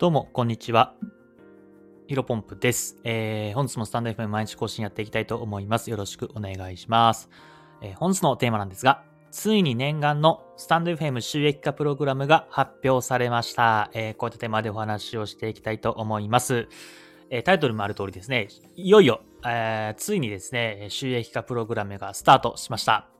どうも、こんにちは。ヒロポンプです。えー、本日もスタンド FM 毎日更新やっていきたいと思います。よろしくお願いします。えー、本日のテーマなんですが、ついに念願のスタンド FM 収益化プログラムが発表されました。えー、こういったテーマでお話をしていきたいと思います。えー、タイトルもある通りですね、いよいよ、えー、ついにですね、収益化プログラムがスタートしました。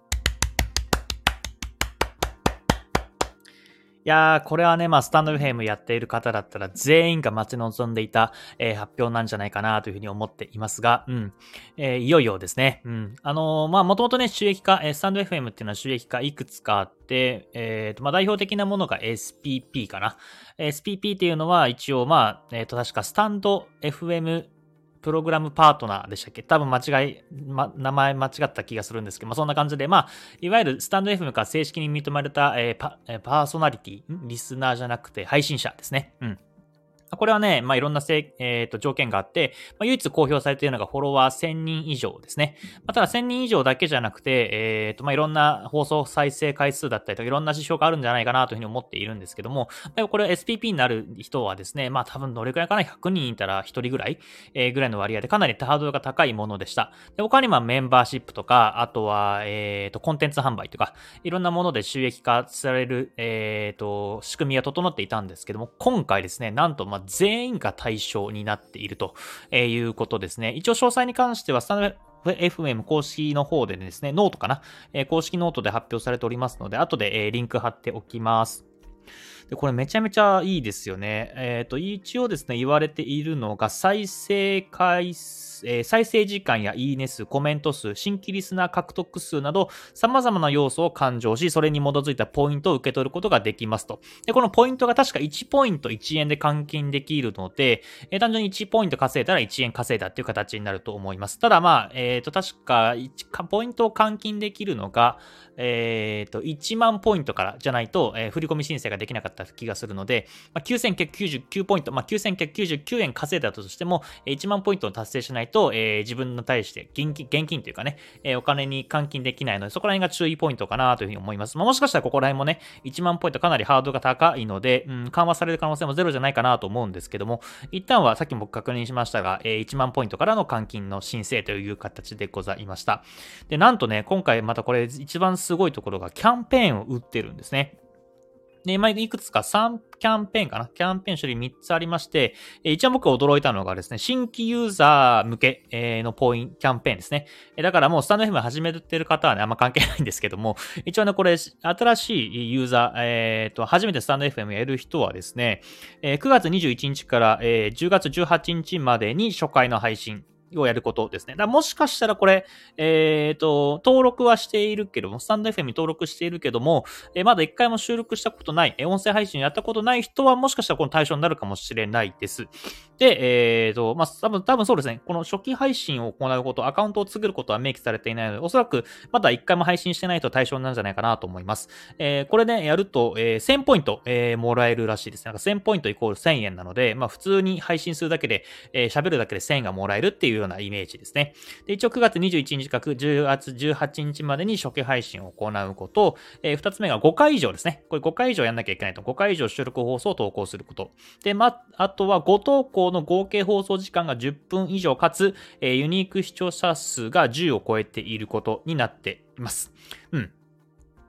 やー、これはね、まあ、スタンド FM やっている方だったら全員が待ち望んでいた、えー、発表なんじゃないかなというふうに思っていますが、うん。えー、いよいよですね。うん。あのー、まあ、もともとね、収益化、えー、スタンド FM っていうのは収益化いくつかあって、えー、と、まあ、代表的なものが SPP かな。SPP っていうのは一応、まあ、えっ、と、確かスタンド FM プログラムパートナーでしたっけ？多分間違い、ま、名前間違った気がするんですけど、まあ、そんな感じで、まあ、いわゆるスタンド FM から正式に認められた、えー、パパーソナリティ、リスナーじゃなくて配信者ですね。うん。これはね、まあ、いろんなせ、えーと、条件があって、まあ、唯一公表されているのがフォロワー1000人以上ですね。まあ、ただ1000人以上だけじゃなくて、えーとまあ、いろんな放送再生回数だったりとか、いろんな指標があるんじゃないかなというふうに思っているんですけども、ま、これ SPP になる人はですね、まあ多分どれくらいかな ?100 人いたら1人ぐらい、えー、ぐらいの割合でかなりハードルが高いものでした。で他にもメンバーシップとか、あとは、えーと、コンテンツ販売とか、いろんなもので収益化される、えーと、仕組みが整っていたんですけども、今回ですね、なんとま全員が対象になっているということですね。一応詳細に関しては、スタンド FM 公式の方でですね、ノートかな、公式ノートで発表されておりますので、後で、リンク貼っておきます。で、これめちゃめちゃいいですよね。えっ、ー、と、一応ですね、言われているのが、再生回数えー、再生時間やいいね数、コメント数、新規リスナー獲得数など、様々な要素を勘定し、それに基づいたポイントを受け取ることができますと。で、このポイントが確か1ポイント1円で換金できるので、えー、単純に1ポイント稼いだら1円稼いだっていう形になると思います。ただまあ、えっ、ー、と、確か1、ポイントを換金できるのが、えっ、と、1万ポイントからじゃないと、えー、振込申請ができなかった気がするので、まあ、9999ポイント、まあ、9999円稼いだとしても、1万ポイントを達成しないと、えー、自分に対して現金、現金というかね、えー、お金に換金できないので、そこら辺が注意ポイントかなというふうに思います。まあ、もしかしたらここら辺もね、1万ポイントかなりハードが高いので、うん、緩和される可能性もゼロじゃないかなと思うんですけども、一旦はさっきも確認しましたが、えー、1万ポイントからの換金の申請という形でございました。で、なんとね、今回またこれ一番すごいところがキャンペーンを打ってるんですね。で、今いくつか3キャンペーンかな？キャンペーン種類3つありまして、一番僕驚いたのがですね、新規ユーザー向けのポイント、キャンペーンですね。だからもうスタンド FM 始めてる方はね、あんま関係ないんですけども、一応ね、これ、新しいユーザー、えっ、ー、と、初めてスタンド FM やる人はですね、9月21日から10月18日までに初回の配信、をやることですね。だもしかしたらこれ、えっ、ー、と、登録はしているけども、スタンド FM に登録しているけども、えー、まだ一回も収録したことない、音声配信やったことない人はもしかしたらこの対象になるかもしれないです。で、えっ、ー、と、まあ、多分、多分そうですね。この初期配信を行うこと、アカウントを作ることは明記されていないので、おそらくまだ一回も配信してないと対象なんじゃないかなと思います。えー、これね、やると、えー、1000ポイント、えー、もらえるらしいです。なんか1000ポイントイコール1000円なので、まあ、普通に配信するだけで、えー、喋るだけで1000円がもらえるっていうようなイメージですね。で、一応9月21日か10月18日までに初期配信を行うこと、えー、2つ目が5回以上ですね。これ5回以上やんなきゃいけないと。5回以上収録放送を投稿すること。で、ま、あとは5投稿の合計放送時間が10分以上かつ、えー、ユニーク視聴者数が10を超えていることになっています。うん。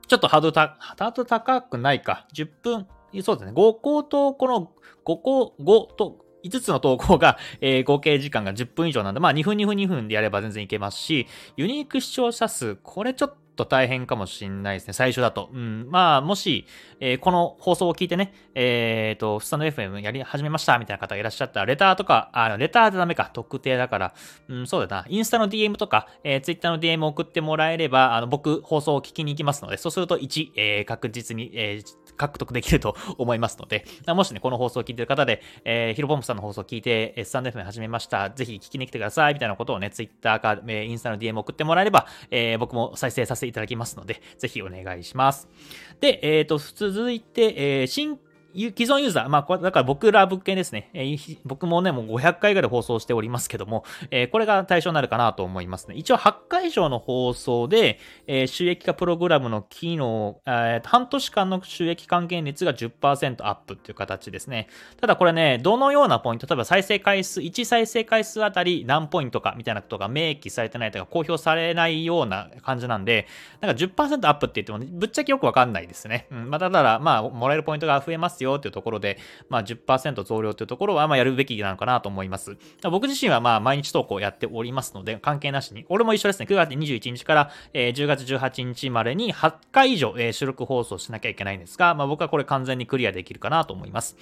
ちょっとハードルた、ハード高くないか。10分、そうですね。5個と、この5個、5と、5つの投稿が、えー、合計時間が10分以上なんで、まあ2分2分2分でやれば全然いけますし、ユニーク視聴者数、これちょっと大変かもしんないですね、最初だと。うん、まあ、もし、えー、この放送を聞いてね、えっ、ー、と、スタンド FM やり始めましたみたいな方がいらっしゃったら、レターとか、あの、レターでダメか、特定だから、うん、そうだな、インスタの DM とか、えー、ツイッターの DM 送ってもらえれば、あの、僕、放送を聞きに行きますので、そうすると1、えー、確実に、え、獲得できると 思いますので、もしね、この放送を聞いてる方で、え、ヒロポンプさんの放送を聞いて、スタンド FM 始めました。ぜひ聞きに来てください。みたいなことをね、ツイッターか、え、インスタの DM 送ってもらえれば、え、僕も再生させていただきますので、ぜひお願いします。で、えっ、ー、と、続いて、えー、新既存ユーザー、まあ、これ、だから僕ら物件ですね。えー、僕もね、もう500回ぐらい放送しておりますけども、えー、これが対象になるかなと思いますね。一応8回以上の放送で、えー、収益化プログラムの機能、えー、半年間の収益還元率が10%アップっていう形ですね。ただこれね、どのようなポイント、例えば再生回数、1再生回数あたり何ポイントかみたいなことが明記されてないとか公表されないような感じなんで、なんか10%アップって言っても、ぶっちゃけよくわかんないですね。うん。まあ、ただ、まあ、もらえるポイントが増えますよっていうところで、まあ10%増量っていうところは、まあやるべきなのかなと思います。僕自身はまあ毎日投稿やっておりますので、関係なしに、俺も一緒ですね、9月21日から、えー、10月18日までに8回以上、えー、収録放送しなきゃいけないんですが、まあ僕はこれ完全にクリアできるかなと思います。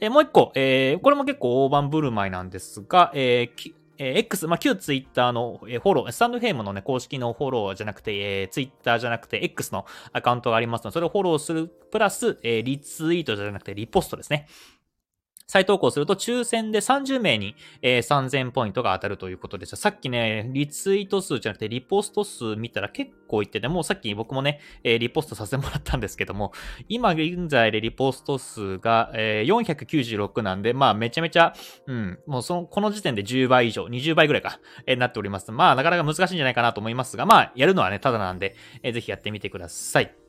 えー、もう一個、えー、これも結構大盤振る舞いなんですが、えー、えー、X、まあ、旧ツイッターの、えー、フォロー、スタンドフェームのね、公式のフォローじゃなくて、えー、ツイッターじゃなくて、X のアカウントがありますので、それをフォローする、プラス、えー、リツイートじゃなくて、リポストですね。再投稿すると抽選で30名に、えー、3000ポイントが当たるということです。さっきね、リツイート数じゃなくてリポスト数見たら結構いってて、もうさっき僕もね、えー、リポストさせてもらったんですけども、今現在でリポスト数が、えー、496なんで、まあめちゃめちゃ、うん、もうその、この時点で10倍以上、20倍ぐらいか、えー、なっております。まあなかなか難しいんじゃないかなと思いますが、まあやるのはね、ただなんで、えー、ぜひやってみてください。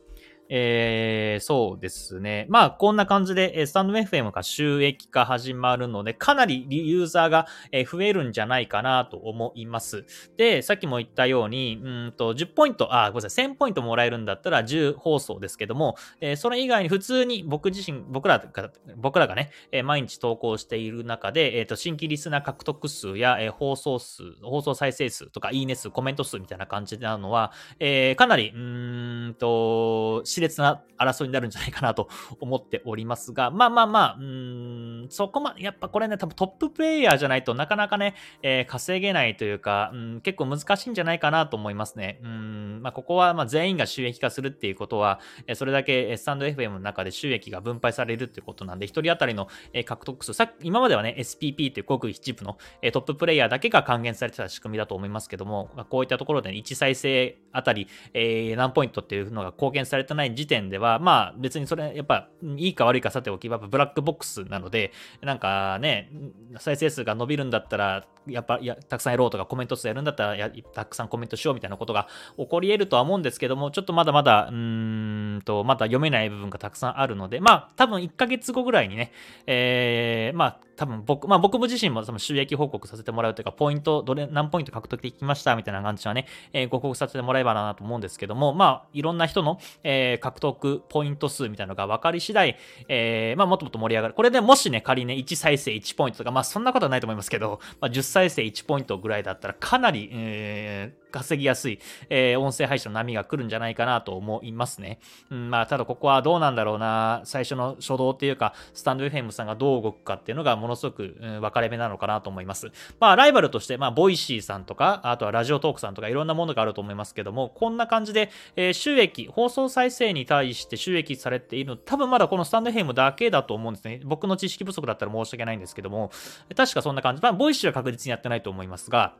えー、そうですね。まあ、こんな感じで、スタンド FM が収益化始まるので、かなりユーザーが増えるんじゃないかなと思います。で、さっきも言ったように、うんと、10ポイント、あ、ごめんなさい、1000ポイントもらえるんだったら10放送ですけども、えー、それ以外に普通に僕自身、僕らが、僕らがね、毎日投稿している中で、えっ、ー、と、新規リスナー獲得数や、え、放送数、放送再生数とか、いいね数、コメント数みたいな感じなのは、え、かなり、うんと、熾烈な争いになるんじゃないかなと思っておりますが、まあまあまあ、うん、そこま、やっぱこれね、多分トッププレイヤーじゃないとなかなかね、えー、稼げないというか、うん、結構難しいんじゃないかなと思いますね。うん、まあここはまあ全員が収益化するっていうことは、えそれだけスタンド FM の中で収益が分配されるっていうことなんで、一人当たりの、え獲得数、さっき、今まではね、SPP っていうごく一部の、えトッププレイヤーだけが還元されてた仕組みだと思いますけども、こういったところで、ね、1再生あたり、えー、何ポイントっていうのが貢献されてない時点では、まあ別にそれ、やっぱ、いいか悪いかさておき、やっぱブラックボックスなので、なんかね、再生数が伸びるんだったら、やっぱ、や、たくさんやろうとか、コメント数やるんだったらや、たくさんコメントしようみたいなことが起こり得るとは思うんですけども、ちょっとまだまだ、うーんと、まだ読めない部分がたくさんあるので、まあ、多分1ヶ月後ぐらいにね、えー、まあ、多分僕、まあ僕も自身もその収益報告させてもらうというか、ポイント、どれ、何ポイント獲得できましたみたいな感じはね、えー、ご報告させてもらえばなと思うんですけども、まあ、いろんな人の、えー、獲得ポイント数みたいなのが分かり次第、えー、まあもっともっと盛り上がる。これでもしね、仮にね、1再生1ポイントとか、まあそんなことはないと思いますけど、まあ10再生1ポイントぐらいだったらかなり、えー、稼ぎやすい、えー、音声配信の波が来るんじゃないかなと思いますね。うん、まあ、ただここはどうなんだろうな、最初の初動っていうか、スタンド FM さんがどう動くかっていうのがものすごく、うん、分かれ目なのかなと思います。まあ、ライバルとして、まあ、ボイシーさんとか、あとはラジオトークさんとかいろんなものがあると思いますけども、こんな感じで、えー、収益、放送再生に対して収益されているの、多分まだこのスタンド FM だけだと思うんですね。僕の知識不足だったら申し訳ないんですけども、確かそんな感じ。まあ、ボイシーは確実にやってないと思いますが、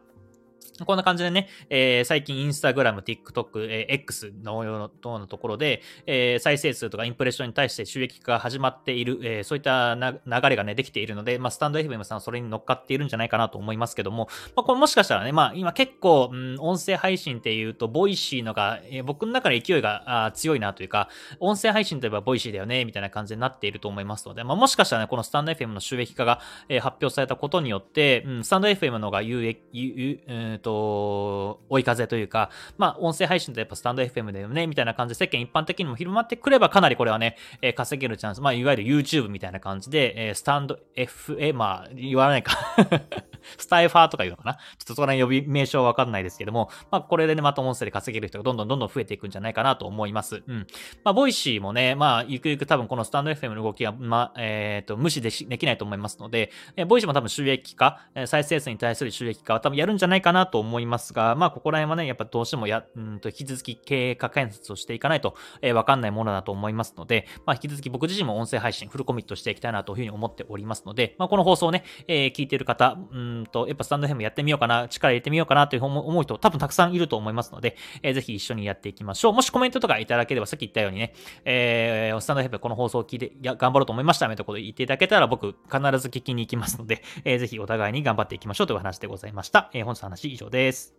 こんな感じでね、えー、最近インスタグラム、TikTok、えー、X のようなところで、えー、再生数とかインプレッションに対して収益化が始まっている、えー、そういった流れがね、できているので、まあ、スタンド FM さんはそれに乗っかっているんじゃないかなと思いますけども、まあ、これもしかしたらね、まあ、今結構、うん、音声配信っていうと、ボイシーのが、えー、僕の中で勢いがあ強いなというか、音声配信といえばボイシーだよね、みたいな感じになっていると思いますので、まあ、もしかしたらね、このスタンド FM の収益化が、えー、発表されたことによって、うん、スタンド FM のが有益、有、え、ー、と、と追い風というか、まあ、音声配信とやっぱスタンド FM だよね、みたいな感じで世間一般的にも広まってくればかなりこれはね、えー、稼げるチャンス、まあ、いわゆる YouTube みたいな感じで、えー、スタンド F、え、まあ、言わないか スタイファーとか言うのかなちょっとそこら辺呼び名称わかんないですけども、まあ、これでね、また音声で稼げる人がどんどんどんどん増えていくんじゃないかなと思います。うん。まあ、ボイシーもね、まあ、ゆくゆく多分このスタンド FM の動きは、まあ、えっ、ー、と、無視でできないと思いますので、えー、ボイシーも多分収益化、再生数に対する収益化は多分やるんじゃないかなとと思いますが、まあ、ここら辺はね、やっぱどうしてもや、うんと、引き続き経営化開発をしていかないと、えー、わかんないものだと思いますので、まあ、引き続き僕自身も音声配信フルコミットしていきたいなというふうに思っておりますので、まあ、この放送をね、えー、聞いている方、うんと、やっぱスタンドヘムやってみようかな、力入れてみようかなという思う人多分たくさんいると思いますので、えー、ぜひ一緒にやっていきましょう。もしコメントとかいただければ、さっき言ったようにね、えー、スタンドヘムこの放送を聞いて、や、頑張ろうと思いましたみたいなこと言っていただけたら、僕必ず聞きに行きますので、えー、ぜひお互いに頑張っていきましょうという話でございました。えー、本日の話以上です。